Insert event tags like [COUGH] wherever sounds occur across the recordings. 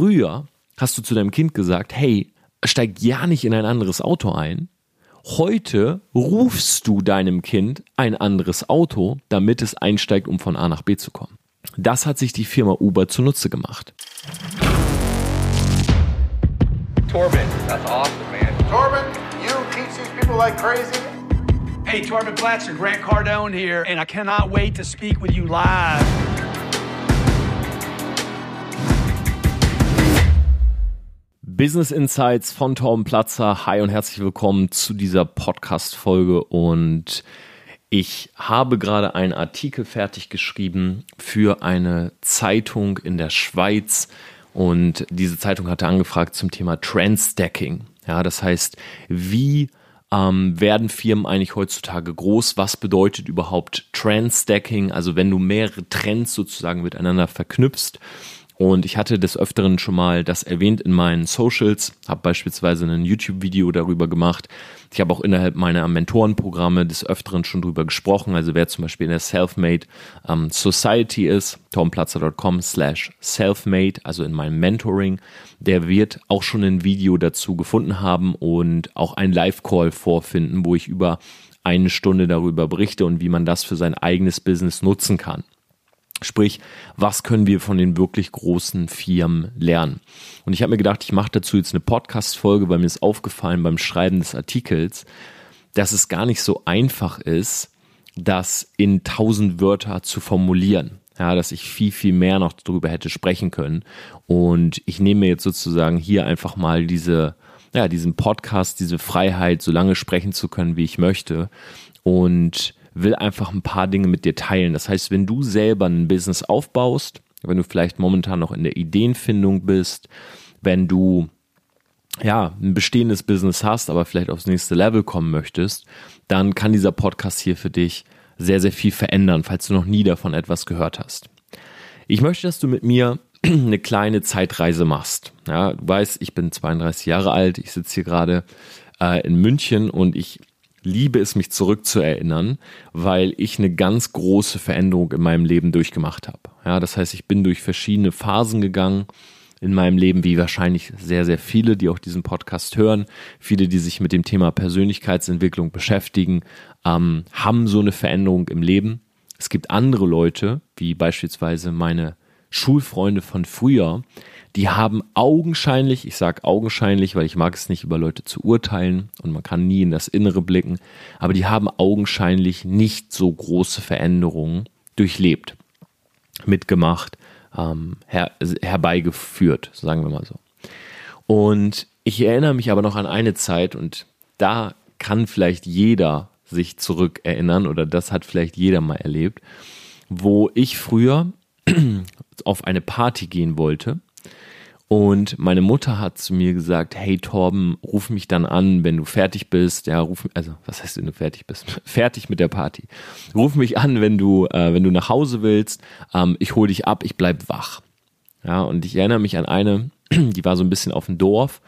Früher hast du zu deinem Kind gesagt, hey, steig ja nicht in ein anderes Auto ein. Heute rufst du deinem Kind ein anderes Auto, damit es einsteigt, um von A nach B zu kommen. Das hat sich die Firma Uber zunutze gemacht. Torben, that's awesome, man. Torben, you teach these people like crazy. Hey, Torben Blatcher, Grant Cardone here, and I cannot wait to speak with you live. Business Insights von Torben Platzer. Hi und herzlich willkommen zu dieser Podcast-Folge. Und ich habe gerade einen Artikel fertig geschrieben für eine Zeitung in der Schweiz. Und diese Zeitung hatte angefragt zum Thema Trendstacking. Ja, das heißt, wie ähm, werden Firmen eigentlich heutzutage groß? Was bedeutet überhaupt Trendstacking? Also wenn du mehrere Trends sozusagen miteinander verknüpfst und ich hatte des Öfteren schon mal das erwähnt in meinen Socials, habe beispielsweise ein YouTube-Video darüber gemacht. Ich habe auch innerhalb meiner Mentorenprogramme des Öfteren schon darüber gesprochen. Also wer zum Beispiel in der Selfmade ähm, Society ist, tomplatzer.com slash selfmade, also in meinem Mentoring, der wird auch schon ein Video dazu gefunden haben und auch ein Live-Call vorfinden, wo ich über eine Stunde darüber berichte und wie man das für sein eigenes Business nutzen kann. Sprich, was können wir von den wirklich großen Firmen lernen? Und ich habe mir gedacht, ich mache dazu jetzt eine Podcast-Folge, weil mir ist aufgefallen beim Schreiben des Artikels, dass es gar nicht so einfach ist, das in tausend Wörter zu formulieren. Ja, dass ich viel, viel mehr noch darüber hätte sprechen können. Und ich nehme jetzt sozusagen hier einfach mal diese, ja, diesen Podcast, diese Freiheit, so lange sprechen zu können, wie ich möchte. Und will einfach ein paar Dinge mit dir teilen. Das heißt, wenn du selber ein Business aufbaust, wenn du vielleicht momentan noch in der Ideenfindung bist, wenn du ja, ein bestehendes Business hast, aber vielleicht aufs nächste Level kommen möchtest, dann kann dieser Podcast hier für dich sehr, sehr viel verändern, falls du noch nie davon etwas gehört hast. Ich möchte, dass du mit mir [CLEARS THROAT] eine kleine Zeitreise machst. Ja, du weißt, ich bin 32 Jahre alt, ich sitze hier gerade äh, in München und ich liebe es, mich zurückzuerinnern, weil ich eine ganz große Veränderung in meinem Leben durchgemacht habe. Ja, das heißt, ich bin durch verschiedene Phasen gegangen in meinem Leben, wie wahrscheinlich sehr, sehr viele, die auch diesen Podcast hören. Viele, die sich mit dem Thema Persönlichkeitsentwicklung beschäftigen, ähm, haben so eine Veränderung im Leben. Es gibt andere Leute, wie beispielsweise meine Schulfreunde von früher, die haben augenscheinlich, ich sage augenscheinlich, weil ich mag es nicht über Leute zu urteilen und man kann nie in das Innere blicken, aber die haben augenscheinlich nicht so große Veränderungen durchlebt, mitgemacht, ähm, her, herbeigeführt, sagen wir mal so. Und ich erinnere mich aber noch an eine Zeit und da kann vielleicht jeder sich zurückerinnern oder das hat vielleicht jeder mal erlebt, wo ich früher [CLEARS THROAT] auf eine Party gehen wollte und meine Mutter hat zu mir gesagt, hey Torben, ruf mich dann an, wenn du fertig bist. Ja, ruf also was heißt, wenn du fertig bist? [LAUGHS] fertig mit der Party. Ruf mich an, wenn du, äh, wenn du nach Hause willst. Ähm, ich hole dich ab, ich bleib wach. Ja, und ich erinnere mich an eine, [CLEARS THROAT] die war so ein bisschen auf dem Dorf,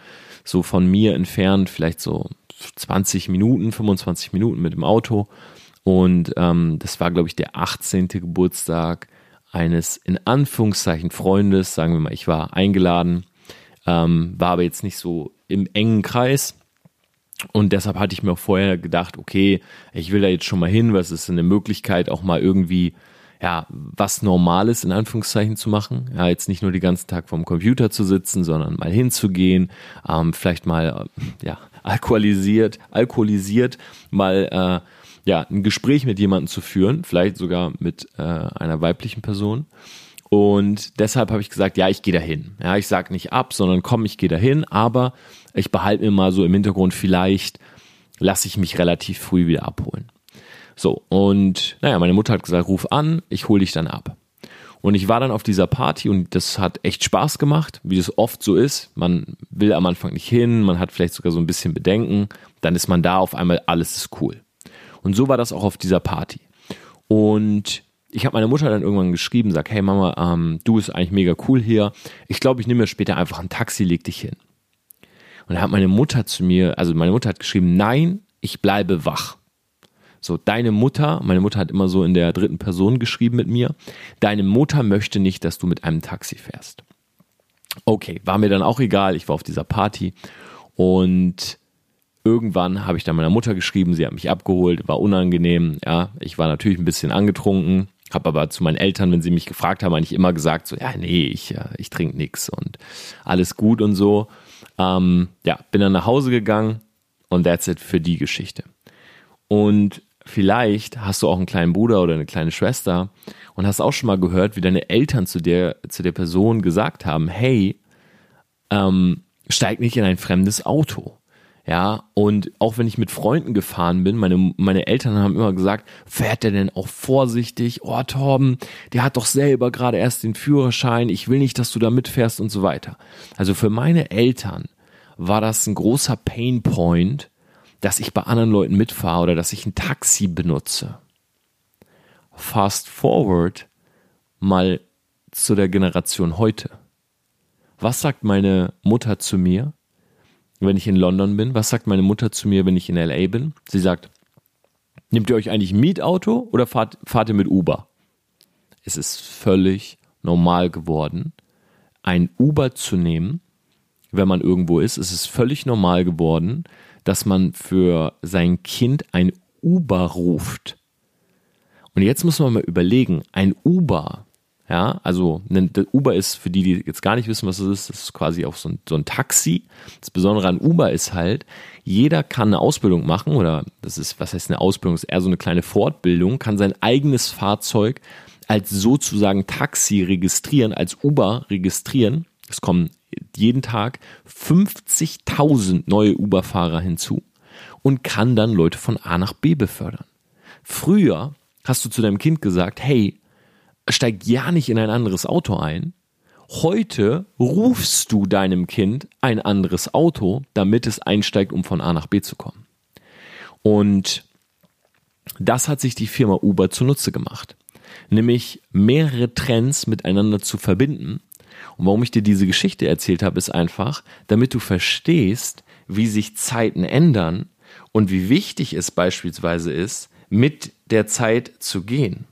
so von mir entfernt, vielleicht so 20 Minuten, 25 Minuten mit dem Auto. Und ähm, das war, glaube ich, der 18. Geburtstag eines in Anführungszeichen Freundes, sagen wir mal, ich war eingeladen, ähm, war aber jetzt nicht so im engen Kreis. Und deshalb hatte ich mir auch vorher gedacht, okay, ich will da jetzt schon mal hin, was ist eine Möglichkeit, auch mal irgendwie, ja, was Normales in Anführungszeichen zu machen. Ja, jetzt nicht nur den ganzen Tag vorm Computer zu sitzen, sondern mal hinzugehen, ähm, vielleicht mal, ja, [LAUGHS] alkoholisiert, alkoholisiert, mal, äh, ja, ein Gespräch mit jemandem zu führen, vielleicht sogar mit äh, einer weiblichen Person. Und deshalb habe ich gesagt, ja, ich gehe dahin. Ja, ich sage nicht ab, sondern komm, ich gehe dahin, aber ich behalte mir mal so im Hintergrund, vielleicht lasse ich mich relativ früh wieder abholen. So, und naja, meine Mutter hat gesagt, ruf an, ich hole dich dann ab. Und ich war dann auf dieser Party und das hat echt Spaß gemacht, wie das oft so ist. Man will am Anfang nicht hin, man hat vielleicht sogar so ein bisschen Bedenken, dann ist man da auf einmal, alles ist cool. Und so war das auch auf dieser Party. Und ich habe meiner Mutter dann irgendwann geschrieben, sag, hey Mama, ähm, du bist eigentlich mega cool hier. Ich glaube, ich nehme mir später einfach ein Taxi, leg dich hin. Und da hat meine Mutter zu mir, also meine Mutter hat geschrieben, nein, ich bleibe wach. So, deine Mutter, meine Mutter hat immer so in der dritten Person geschrieben mit mir, deine Mutter möchte nicht, dass du mit einem Taxi fährst. Okay, war mir dann auch egal. Ich war auf dieser Party und irgendwann habe ich dann meiner Mutter geschrieben, sie hat mich abgeholt, war unangenehm. Ja, ich war natürlich ein bisschen angetrunken, habe aber zu meinen Eltern, wenn sie mich gefragt haben, eigentlich immer gesagt, so, ja, nee, ich, ich trinke nichts und alles gut und so. Ähm, ja, bin dann nach Hause gegangen und that's it für die Geschichte. Und vielleicht hast du auch einen kleinen Bruder oder eine kleine Schwester und hast auch schon mal gehört, wie deine Eltern zu der, zu der Person gesagt haben, hey, ähm, steig nicht in ein fremdes Auto. Ja, und auch wenn ich mit Freunden gefahren bin, meine, meine Eltern haben immer gesagt, fährt der denn auch vorsichtig? Oh, Torben, der hat doch selber gerade erst den Führerschein, ich will nicht, dass du da mitfährst und so weiter. Also für meine Eltern war das ein großer Painpoint, dass ich bei anderen Leuten mitfahre oder dass ich ein Taxi benutze. Fast forward mal zu der Generation heute. Was sagt meine Mutter zu mir, wenn ich in London bin? Was sagt meine Mutter zu mir, wenn ich in LA bin? Sie sagt, nehmt ihr euch eigentlich ein Mietauto oder fahrt, fahrt ihr mit Uber? Es ist völlig normal geworden, ein Uber zu nehmen, wenn man irgendwo ist. Es ist völlig normal geworden, dass man für sein Kind ein Uber ruft. Und jetzt muss man mal überlegen, ein Uber, ja, also ein Uber ist, für die, die jetzt gar nicht wissen, was es ist, das ist quasi auch so ein, so ein Taxi. Das Besondere an Uber ist halt, jeder kann eine Ausbildung machen oder das ist, was heißt eine Ausbildung, das ist eher so eine kleine Fortbildung, kann sein eigenes Fahrzeug als sozusagen Taxi registrieren, als Uber registrieren. Es kommen jeden Tag 50.000 neue Uber-Fahrer hinzu und kann dann Leute von A nach B befördern. Früher hast du zu deinem Kind gesagt, hey, steig ja nicht in ein anderes Auto ein. Heute rufst du deinem Kind ein anderes Auto, damit es einsteigt, um von A nach B zu kommen. Und das hat sich die Firma Uber zunutze gemacht. Nämlich mehrere Trends miteinander zu verbinden. Und warum ich dir diese Geschichte erzählt habe, ist einfach, damit du verstehst, wie sich Zeiten ändern und wie wichtig es beispielsweise ist, mit der Zeit zu gehen.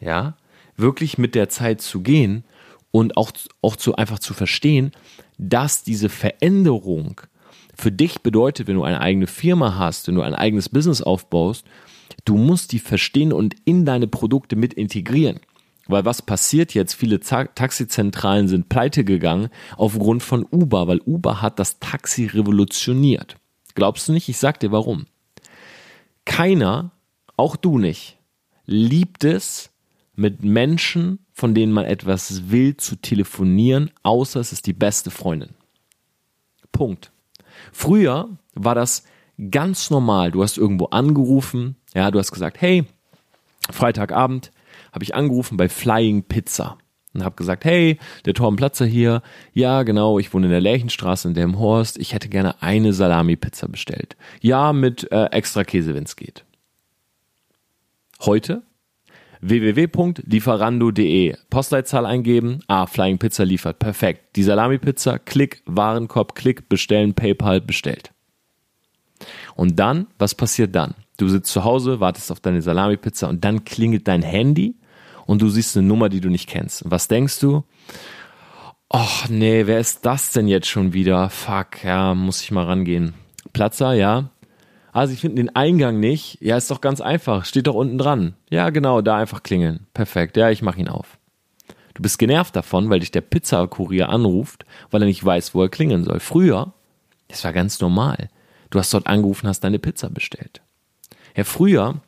Ja, wirklich mit der Zeit zu gehen und auch, auch zu einfach zu verstehen, dass diese Veränderung für dich bedeutet, wenn du eine eigene Firma hast, wenn du ein eigenes Business aufbaust, du musst die verstehen und in deine Produkte mit integrieren. Weil was passiert jetzt? Viele Taxizentralen sind pleite gegangen aufgrund von Uber, weil Uber hat das Taxi revolutioniert. Glaubst du nicht? Ich sag dir warum. Keiner auch du nicht, liebt es, mit Menschen, von denen man etwas will, zu telefonieren, außer es ist die beste Freundin. Punkt. Früher war das ganz normal. Du hast irgendwo angerufen, ja, du hast gesagt, hey, Freitagabend habe ich angerufen bei Flying Pizza und habe gesagt, hey, der Torben Platzer hier, ja genau, ich wohne in der Lärchenstraße in Delmhorst, ich hätte gerne eine Salami-Pizza bestellt. Ja, mit äh, extra Käse, wenn es geht heute www.lieferando.de Postleitzahl eingeben, ah, Flying Pizza liefert, perfekt. Die Salami-Pizza, Klick, Warenkorb, Klick, bestellen, PayPal, bestellt. Und dann, was passiert dann? Du sitzt zu Hause, wartest auf deine Salami-Pizza und dann klingelt dein Handy und du siehst eine Nummer, die du nicht kennst. Was denkst du? Och nee, wer ist das denn jetzt schon wieder? Fuck, ja, muss ich mal rangehen. Platzer, ja. Ah, Sie finden den Eingang nicht. Ja, ist doch ganz einfach. Steht doch unten dran. Ja, genau, da einfach klingeln. Perfekt. Ja, ich mache ihn auf. Du bist genervt davon, weil dich der Pizzakurier anruft, weil er nicht weiß, wo er klingeln soll. Früher, das war ganz normal. Du hast dort angerufen, hast deine Pizza bestellt. Ja, früher,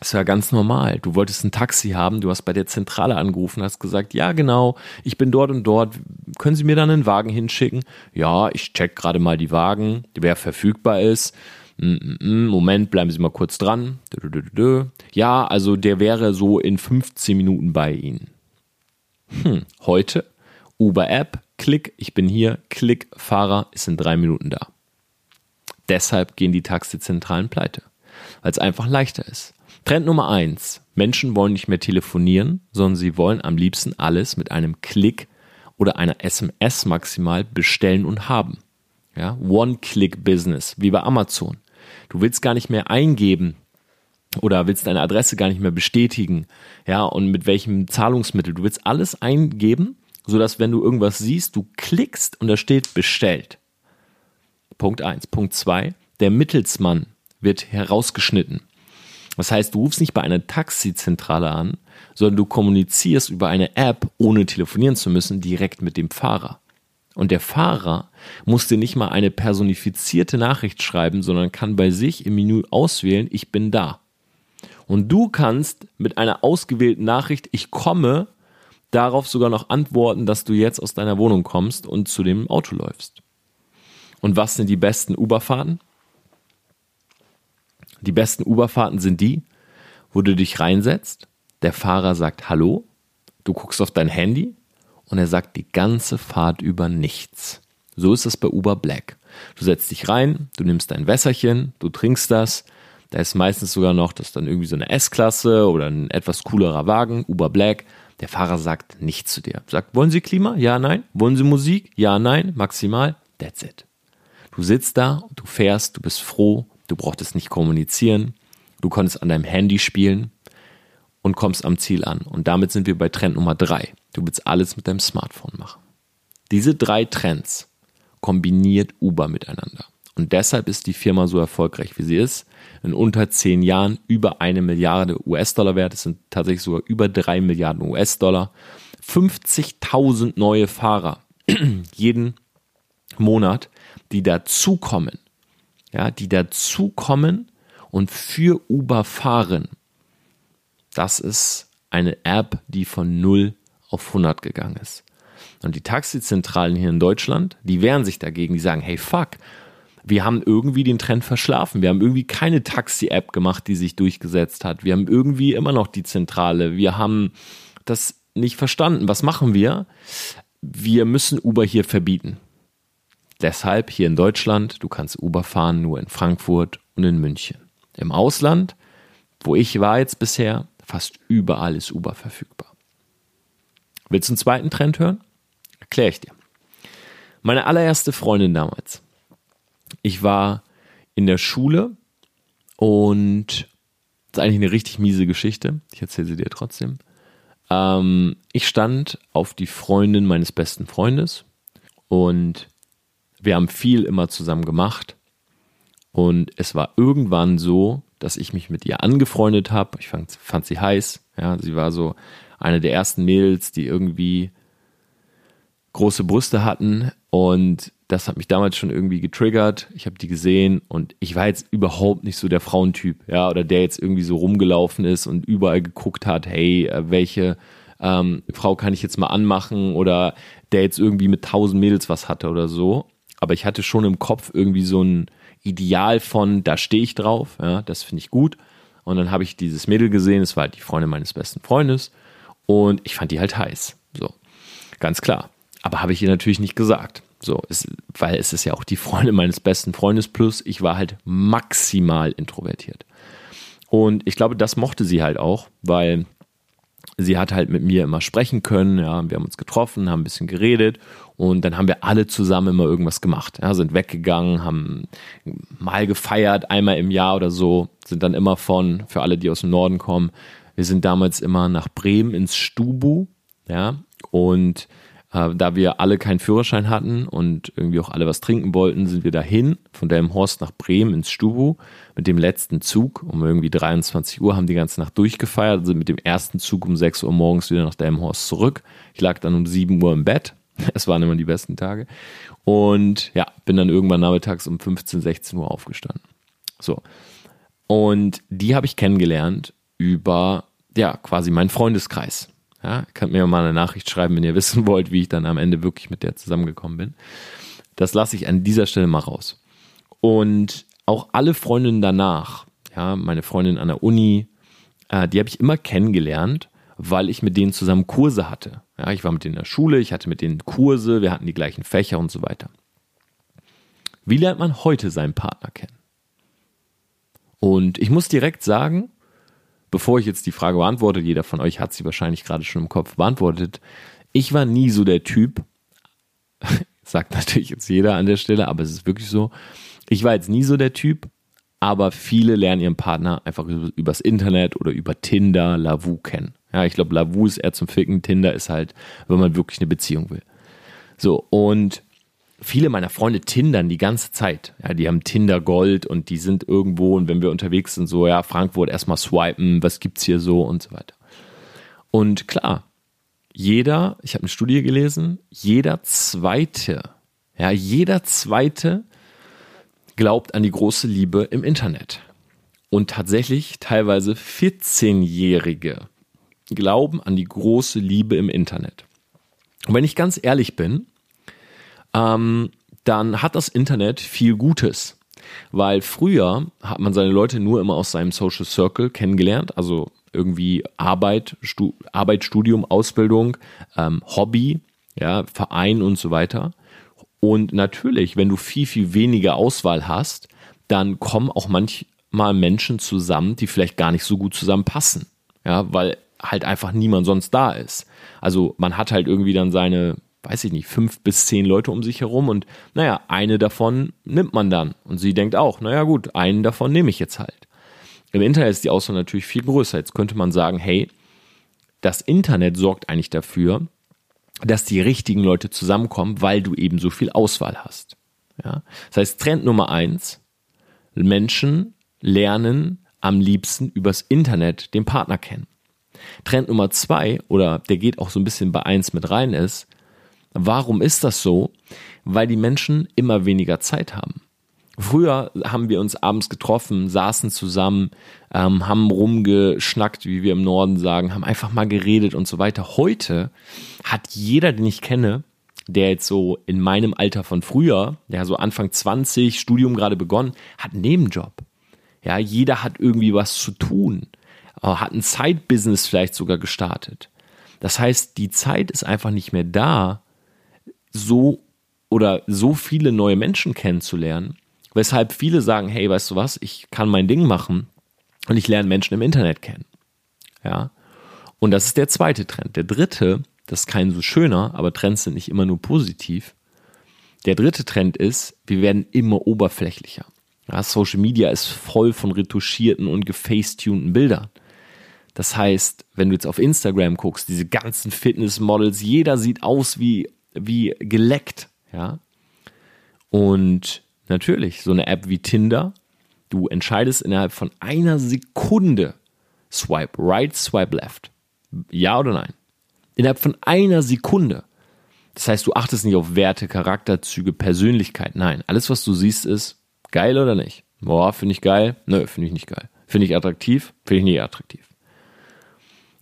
das war ganz normal. Du wolltest ein Taxi haben, du hast bei der Zentrale angerufen, hast gesagt, ja genau, ich bin dort und dort. Können Sie mir dann einen Wagen hinschicken? Ja, ich check gerade mal die Wagen, wer verfügbar ist. Moment, bleiben Sie mal kurz dran. Ja, also der wäre so in 15 Minuten bei Ihnen. Hm, heute Uber-App, Klick, ich bin hier, Klick, Fahrer ist in drei Minuten da. Deshalb gehen die Taxizentralen pleite, weil es einfach leichter ist. Trend Nummer eins: Menschen wollen nicht mehr telefonieren, sondern sie wollen am liebsten alles mit einem Klick oder einer SMS maximal bestellen und haben. Ja, One-Click-Business, wie bei Amazon. Du willst gar nicht mehr eingeben oder willst deine Adresse gar nicht mehr bestätigen, ja, und mit welchem Zahlungsmittel. Du willst alles eingeben, sodass wenn du irgendwas siehst, du klickst und da steht bestellt. Punkt eins. Punkt zwei: der Mittelsmann wird herausgeschnitten. Das heißt, du rufst nicht bei einer Taxizentrale an, sondern du kommunizierst über eine App, ohne telefonieren zu müssen, direkt mit dem Fahrer. Und der Fahrer muss dir nicht mal eine personifizierte Nachricht schreiben, sondern kann bei sich im Menü auswählen, ich bin da. Und du kannst mit einer ausgewählten Nachricht, ich komme, darauf sogar noch antworten, dass du jetzt aus deiner Wohnung kommst und zu dem Auto läufst. Und was sind die besten Uberfahrten? Die besten Uberfahrten sind die, wo du dich reinsetzt, der Fahrer sagt Hallo, du guckst auf dein Handy und er sagt die ganze Fahrt über nichts. So ist es bei Uber Black. Du setzt dich rein, du nimmst dein Wässerchen, du trinkst das. Da ist meistens sogar noch, das ist dann irgendwie so eine S-Klasse oder ein etwas coolerer Wagen, Uber Black. Der Fahrer sagt nichts zu dir. Sagt, wollen Sie Klima? Ja, nein. Wollen Sie Musik? Ja, nein. Maximal. That's it. Du sitzt da, du fährst, du bist froh, du brauchtest nicht kommunizieren, du konntest an deinem Handy spielen und kommst am Ziel an. Und damit sind wir bei Trend Nummer drei. Du willst alles mit deinem Smartphone machen. Diese drei Trends kombiniert Uber miteinander. Und deshalb ist die Firma so erfolgreich, wie sie ist. In unter zehn Jahren über eine Milliarde US-Dollar wert. Es sind tatsächlich sogar über drei Milliarden US-Dollar. 50.000 neue Fahrer [CLEARS THROAT] jeden Monat, die dazukommen. Ja, die dazukommen und für Uber fahren. Das ist eine App, die von 0 auf 100 gegangen ist. Und die Taxizentralen hier in Deutschland, die wehren sich dagegen, die sagen, hey fuck, wir haben irgendwie den Trend verschlafen. Wir haben irgendwie keine Taxi-App gemacht, die sich durchgesetzt hat. Wir haben irgendwie immer noch die Zentrale. Wir haben das nicht verstanden. Was machen wir? Wir müssen Uber hier verbieten. Deshalb hier in Deutschland, du kannst Uber fahren nur in Frankfurt und in München. Im Ausland, wo ich war jetzt bisher, fast überall ist Uber verfügbar. Willst du einen zweiten Trend hören? Erkläre ich dir. Meine allererste Freundin damals. Ich war in der Schule und das ist eigentlich eine richtig miese Geschichte. Ich erzähle sie dir trotzdem. Ähm, ich stand auf die Freundin meines besten Freundes und wir haben viel immer zusammen gemacht. Und es war irgendwann so, dass ich mich mit ihr angefreundet habe. Ich fand, fand sie heiß. Ja, sie war so eine der ersten Mädels, die irgendwie große Brüste hatten. Und das hat mich damals schon irgendwie getriggert. Ich habe die gesehen und ich war jetzt überhaupt nicht so der Frauentyp, ja, oder der jetzt irgendwie so rumgelaufen ist und überall geguckt hat, hey, äh, welche ähm, Frau kann ich jetzt mal anmachen oder der jetzt irgendwie mit tausend Mädels was hatte oder so aber ich hatte schon im Kopf irgendwie so ein Ideal von, da stehe ich drauf, ja, das finde ich gut. Und dann habe ich dieses Mädel gesehen, es war halt die Freundin meines besten Freundes und ich fand die halt heiß. So, ganz klar. Aber habe ich ihr natürlich nicht gesagt. So, es, weil es ist ja auch die Freundin meines besten Freundes plus ich war halt maximal introvertiert. Und ich glaube, das mochte sie halt auch, weil sie hat halt mit mir immer sprechen können. Ja, wir haben uns getroffen, haben ein bisschen geredet und dann haben wir alle zusammen immer irgendwas gemacht. Ja, sind weggegangen, haben mal gefeiert, einmal im Jahr oder so, sind dann immer von, für alle, die aus dem Norden kommen, wir sind damals immer nach Bremen ins Stubu, ja, und äh, da wir alle keinen Führerschein hatten und irgendwie auch alle was trinken wollten, sind wir dahin, von Delmhorst nach Bremen ins Stubu mit dem letzten Zug um irgendwie 23 Uhr, haben die ganze Nacht durchgefeiert, sind mit dem ersten Zug um 6 Uhr morgens wieder nach Delmhorst zurück. Ich lag dann um 7 Uhr im Bett. [LAUGHS] Es waren immer die besten Tage. Und ja, bin dann irgendwann nachmittags um 15, 16 Uhr aufgestanden. So. Und die habe ich kennengelernt über, ja, quasi meinen Freundeskreis. Ja, könnt mir mal eine Nachricht schreiben, wenn ihr wissen [LAUGHS] wollt, wie ich dann am Ende wirklich mit der zusammengekommen bin. Das lasse ich an dieser Stelle mal raus. Und auch alle Freundinnen danach, ja, meine Freundin an der Uni, äh, die habe ich immer kennengelernt, weil ich mit denen zusammen Kurse hatte. Ja, ich war mit denen in der Schule, ich hatte mit denen Kurse, wir hatten die gleichen Fächer und so weiter. Wie lernt man heute seinen Partner kennen? Und ich muss direkt sagen, bevor ich jetzt die Frage beantworte, jeder von euch hat sie wahrscheinlich gerade schon im Kopf beantwortet, ich war nie so der Typ, [LAUGHS] sagt natürlich jetzt jeder an der Stelle, aber es ist wirklich so, ich war jetzt nie so der Typ, aber viele lernen ihren Partner einfach übers Internet oder über Tinder, Lavu kennen. Ja, ich glaube, Lavu ist eher zum Ficken, Tinder ist halt, wenn man wirklich eine Beziehung will. So, und viele meiner Freunde tindern die ganze Zeit. Ja, die haben Tinder Gold und die sind irgendwo und wenn wir unterwegs sind, so, ja, Frankfurt erstmal swipen, was gibt's hier so und so weiter. Und klar, jeder, ich habe eine Studie gelesen, jeder zweite, ja, jeder zweite glaubt an die große Liebe im Internet. Und tatsächlich teilweise 14-Jährige glauben an die große Liebe im Internet. Und wenn ich ganz ehrlich bin, ähm, dann hat das Internet viel Gutes. Weil früher hat man seine Leute nur immer aus seinem Social Circle kennengelernt, also irgendwie Arbeit, Stu Arbeit Studium, Ausbildung, ähm, Hobby, ja, Verein und so weiter. Und natürlich, wenn du viel, viel weniger Auswahl hast, dann kommen auch manchmal Menschen zusammen, die vielleicht gar nicht so gut zusammenpassen. Ja, weil halt einfach niemand sonst da ist. Also man hat halt irgendwie dann seine weiß ich nicht, fünf bis zehn Leute um sich herum und naja, eine davon nimmt man dann. Und sie denkt auch, naja gut, einen davon nehme ich jetzt halt. Im Internet ist die Auswahl natürlich viel größer. Jetzt könnte man sagen, hey, das Internet sorgt eigentlich dafür, dass die richtigen Leute zusammenkommen, weil du eben so viel Auswahl hast. Ja? Das heißt, Trend Nummer eins, Menschen lernen am liebsten übers Internet den Partner kennen. Trend Nummer zwei, oder der geht auch so ein bisschen bei eins mit rein, ist, Warum ist das so? Weil die Menschen immer weniger Zeit haben. Früher haben wir uns abends getroffen, saßen zusammen, ähm, haben rumgeschnackt, wie wir im Norden sagen, haben einfach mal geredet und so weiter. Heute hat jeder, den ich kenne, der jetzt so in meinem Alter von früher, der so Anfang 20, Studium gerade begonnen, hat einen Nebenjob. Ja, jeder hat irgendwie was zu tun, äh, hat ein Side-Business vielleicht sogar gestartet. Das heißt, die Zeit ist einfach nicht mehr da, so oder so viele neue Menschen kennenzulernen, weshalb viele sagen, hey, weißt du was, ich kann mein Ding machen und ich lerne Menschen im Internet kennen. Ja. Und das ist der zweite Trend. Der dritte, das ist kein so schöner, aber Trends sind nicht immer nur positiv. Der dritte Trend ist, wir werden immer oberflächlicher. Ja, Social Media ist voll von retuschierten und gefacetunten Bildern. Das heißt, wenn du jetzt auf Instagram guckst, diese ganzen Fitnessmodels, jeder sieht aus wie wie geleckt, ja. Und natürlich, so eine App wie Tinder, du entscheidest innerhalb von einer Sekunde Swipe right, Swipe left. Ja oder nein? Innerhalb von einer Sekunde. Das heißt, du achtest nicht auf Werte, Charakterzüge, Persönlichkeit. Nein, alles, was du siehst, ist geil oder nicht. Boah, finde ich geil? Nö, finde ich nicht geil. Finde ich attraktiv? Finde ich nicht attraktiv.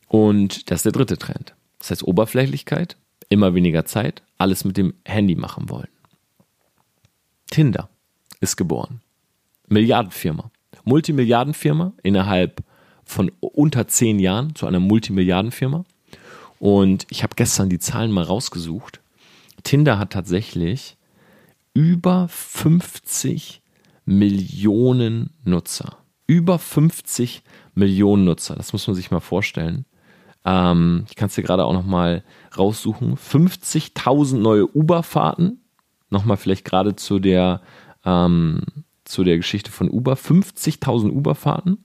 Und das ist der dritte Trend. Das heißt Oberflächlichkeit, immer weniger Zeit, alles mit dem Handy machen wollen. Tinder ist geboren. Milliardenfirma. Multimilliardenfirma innerhalb von unter zehn Jahren zu einer Multimilliardenfirma. Und ich habe gestern die Zahlen mal rausgesucht. Tinder hat tatsächlich über 50 Millionen Nutzer. Über 50 Millionen Nutzer. Das muss man sich mal vorstellen. Ähm, ich kann es dir gerade auch nochmal raussuchen. 50.000 neue Uber-Fahrten. Nochmal vielleicht gerade zu der, ähm, zu der Geschichte von Uber. 50.000 Uber-Fahrten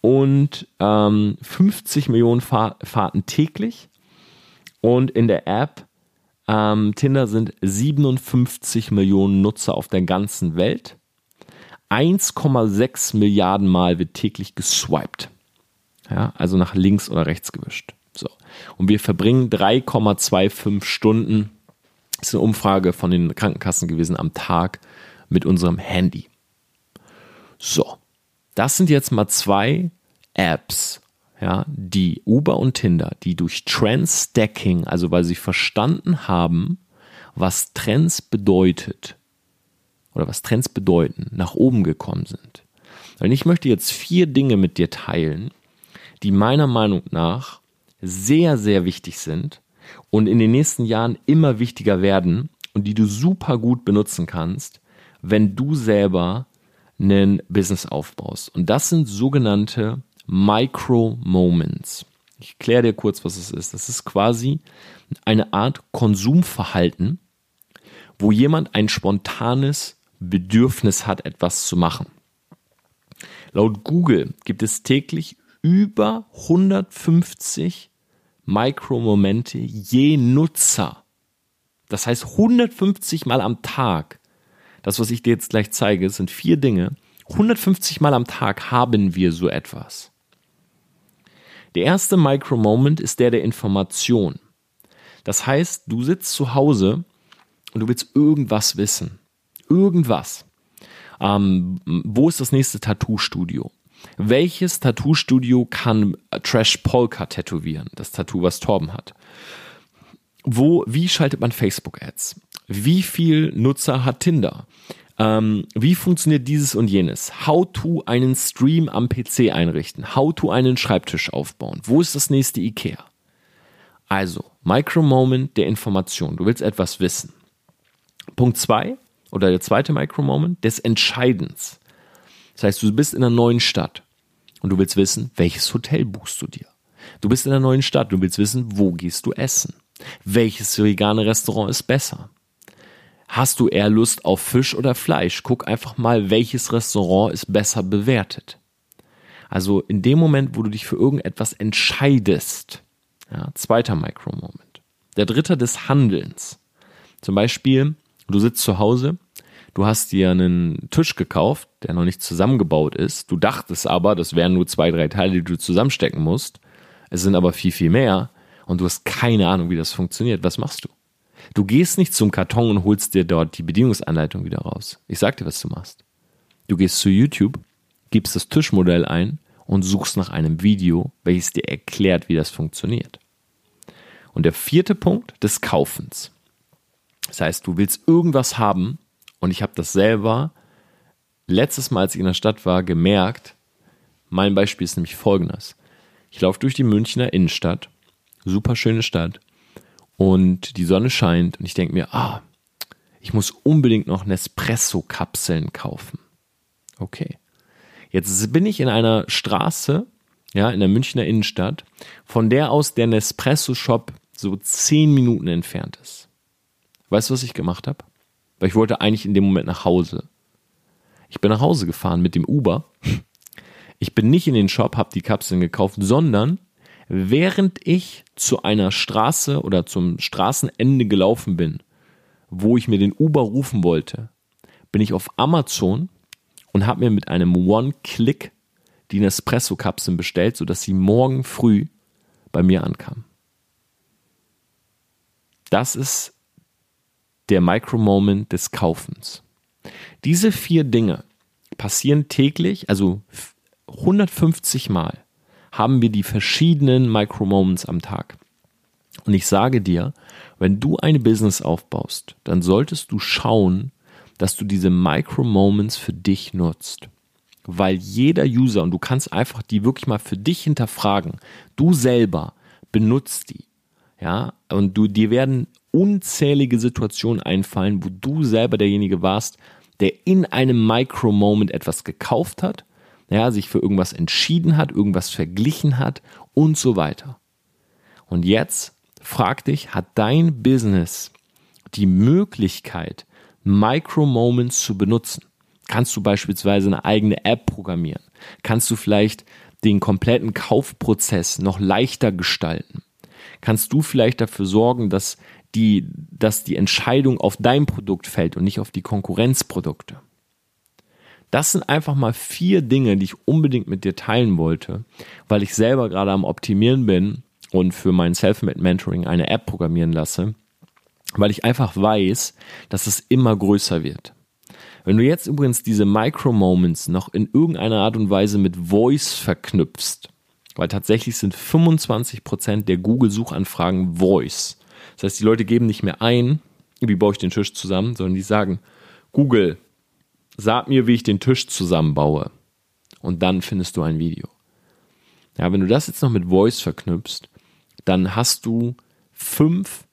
und ähm, 50 Millionen Fahr Fahrten täglich. Und in der App ähm, Tinder sind 57 Millionen Nutzer auf der ganzen Welt. 1,6 Milliarden Mal wird täglich geswiped. Ja, also nach links oder rechts gewischt. So. Und wir verbringen 3,25 Stunden, ist eine Umfrage von den Krankenkassen gewesen, am Tag mit unserem Handy. So. Das sind jetzt mal zwei Apps, ja, die Uber und Tinder, die durch Trend-Stacking, also weil sie verstanden haben, was Trends bedeutet oder was Trends bedeuten, nach oben gekommen sind. Und ich möchte jetzt vier Dinge mit dir teilen, die meiner Meinung nach sehr, sehr wichtig sind und in den nächsten Jahren immer wichtiger werden und die du super gut benutzen kannst, wenn du selber ein Business aufbaust. Und das sind sogenannte Micro-Moments. Ich kläre dir kurz, was es ist. Das ist quasi eine Art Konsumverhalten, wo jemand ein spontanes Bedürfnis hat, etwas zu machen. Laut Google gibt es täglich über 150 Mikromomente je Nutzer. Das heißt 150 Mal am Tag. Das, was ich dir jetzt gleich zeige, sind vier Dinge. 150 Mal am Tag haben wir so etwas. Der erste Micromoment ist der der Information. Das heißt, du sitzt zu Hause und du willst irgendwas wissen. Irgendwas. Ähm, wo ist das nächste Tattoo-Studio? Welches Tattoo-Studio kann Trash Polka tätowieren? Das Tattoo, was Torben hat. Wo, wie schaltet man Facebook-Ads? Wie viel Nutzer hat Tinder? Ähm, wie funktioniert dieses und jenes? How to einen Stream am PC einrichten? How to einen Schreibtisch aufbauen? Wo ist das nächste Ikea? Also, Micro-Moment der Information. Du willst etwas wissen. Punkt zwei oder der zweite Micro-Moment des Entscheidens. Das heißt, du bist in einer neuen Stadt und du willst wissen, welches Hotel buchst du dir? Du bist in einer neuen Stadt, du willst wissen, wo gehst du essen? Welches vegane Restaurant ist besser? Hast du eher Lust auf Fisch oder Fleisch? Guck einfach mal, welches Restaurant ist besser bewertet. Also in dem Moment, wo du dich für irgendetwas entscheidest, ja, zweiter Micro-Moment. Der dritte des Handelns. Zum Beispiel, du sitzt zu Hause, du hast dir einen Tisch gekauft, der noch nicht zusammengebaut ist. Du dachtest aber, das wären nur zwei, drei Teile, die du zusammenstecken musst. Es sind aber viel, viel mehr und du hast keine Ahnung, wie das funktioniert. Was machst du? Du gehst nicht zum Karton und holst dir dort die Bedienungsanleitung wieder raus. Ich sag dir, was du machst. Du gehst zu YouTube, gibst das Tischmodell ein und suchst nach einem Video, welches dir erklärt, wie das funktioniert. Und der vierte Punkt des Kaufens. Das heißt, du willst irgendwas haben und ich habe das selber letztes Mal, als ich in der Stadt war, gemerkt. Mein Beispiel ist nämlich folgendes. Ich laufe durch die Münchner Innenstadt, super schöne Stadt, und die Sonne scheint und ich denke mir, ah, ich muss unbedingt noch Nespresso-Kapseln kaufen. Okay. Jetzt bin ich in einer Straße, ja, in der Münchner Innenstadt, von der aus der Nespresso-Shop so zehn Minuten entfernt ist. Weißt du, was ich gemacht habe? Weil ich wollte eigentlich in dem Moment nach Hause. Ich bin nach Hause gefahren mit dem Uber. Ich bin nicht in den Shop, habe die Kapseln gekauft, sondern während ich zu einer Straße oder zum Straßenende gelaufen bin, wo ich mir den Uber rufen wollte, bin ich auf Amazon und habe mir mit einem One-Click die Nespresso-Kapseln bestellt, sodass sie morgen früh bei mir ankamen. Das ist der Micro-Moment des Kaufens. Diese vier Dinge passieren täglich, also 150 Mal haben wir die verschiedenen Micro-Moments am Tag. Und ich sage dir, wenn du ein Business aufbaust, dann solltest du schauen, dass du diese Micro-Moments für dich nutzt. Weil jeder User, und du kannst einfach die wirklich mal für dich hinterfragen, du selber benutzt die. Ja, und du, dir werden unzählige Situationen einfallen, wo du selber derjenige warst, der in einem Micro-Moment etwas gekauft hat ja, sich für irgendwas entschieden hat, irgendwas verglichen hat und so weiter. Und jetzt frag dich, hat dein Business die Möglichkeit, Micro-Moments zu benutzen? Kannst du beispielsweise eine eigene App programmieren? Kannst du vielleicht den kompletten Kaufprozess noch leichter gestalten? Kannst du vielleicht dafür sorgen, dass die, dass die Entscheidung auf dein Produkt fällt und nicht auf die Konkurrenzprodukte? Das sind einfach mal vier Dinge, die ich unbedingt mit dir teilen wollte, weil ich selber gerade am Optimieren bin und für mein Self-Made Mentoring eine App programmieren lasse, weil ich einfach weiß, dass es immer größer wird. Wenn du jetzt übrigens diese Micro-Moments noch in irgendeiner Art und Weise mit Voice verknüpfst, weil tatsächlich sind 25% der Google-Suchanfragen Voice. Das heißt, die Leute geben nicht mehr ein, wie baue ich den Tisch zusammen, sondern die sagen, Google, sag mir, wie ich den Tisch zusammenbaue. Und dann findest du ein Video. Ja, wenn du das jetzt noch mit Voice verknüpfst, dann hast du fünf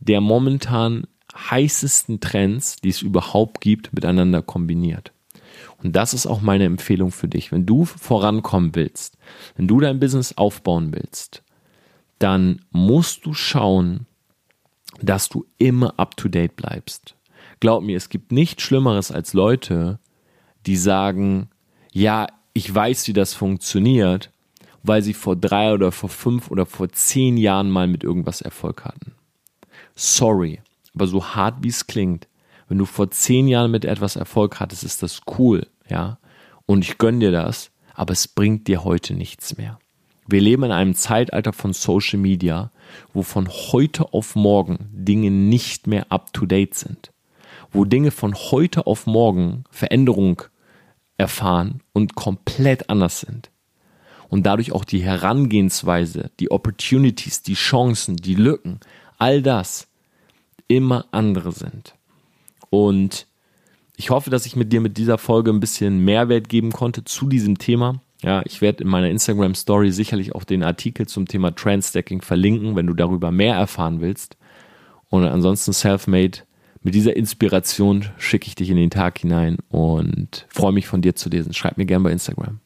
der momentan heißesten Trends, die es überhaupt gibt, miteinander kombiniert. Und das ist auch meine Empfehlung für dich. Wenn du vorankommen willst, wenn du dein Business aufbauen willst, dann musst du schauen, dass du immer up to date bleibst. Glaub mir, es gibt nichts Schlimmeres als Leute, die sagen, ja, ich weiß, wie das funktioniert, weil sie vor drei oder vor fünf oder vor zehn Jahren mal mit irgendwas Erfolg hatten. Sorry, aber so hart wie es klingt, wenn du vor zehn Jahren mit etwas Erfolg hattest, ist das cool, ja. Und ich gönne dir das, aber es bringt dir heute nichts mehr. Wir leben in einem Zeitalter von Social Media, wo von heute auf morgen Dinge nicht mehr up to date sind. Wo Dinge von heute auf morgen Veränderung erfahren und komplett anders sind. Und dadurch auch die Herangehensweise, die Opportunities, die Chancen, die Lücken, all das immer andere sind. Und ich hoffe, dass ich mit dir mit dieser Folge ein bisschen Mehrwert geben konnte zu diesem Thema. Ja, ich werde in meiner Instagram Story sicherlich auch den Artikel zum Thema Trendstacking verlinken, wenn du darüber mehr erfahren willst. Und ansonsten Selfmade. Mit dieser Inspiration schicke ich dich in den Tag hinein und freue mich von dir zu lesen. Schreib mir gerne bei Instagram.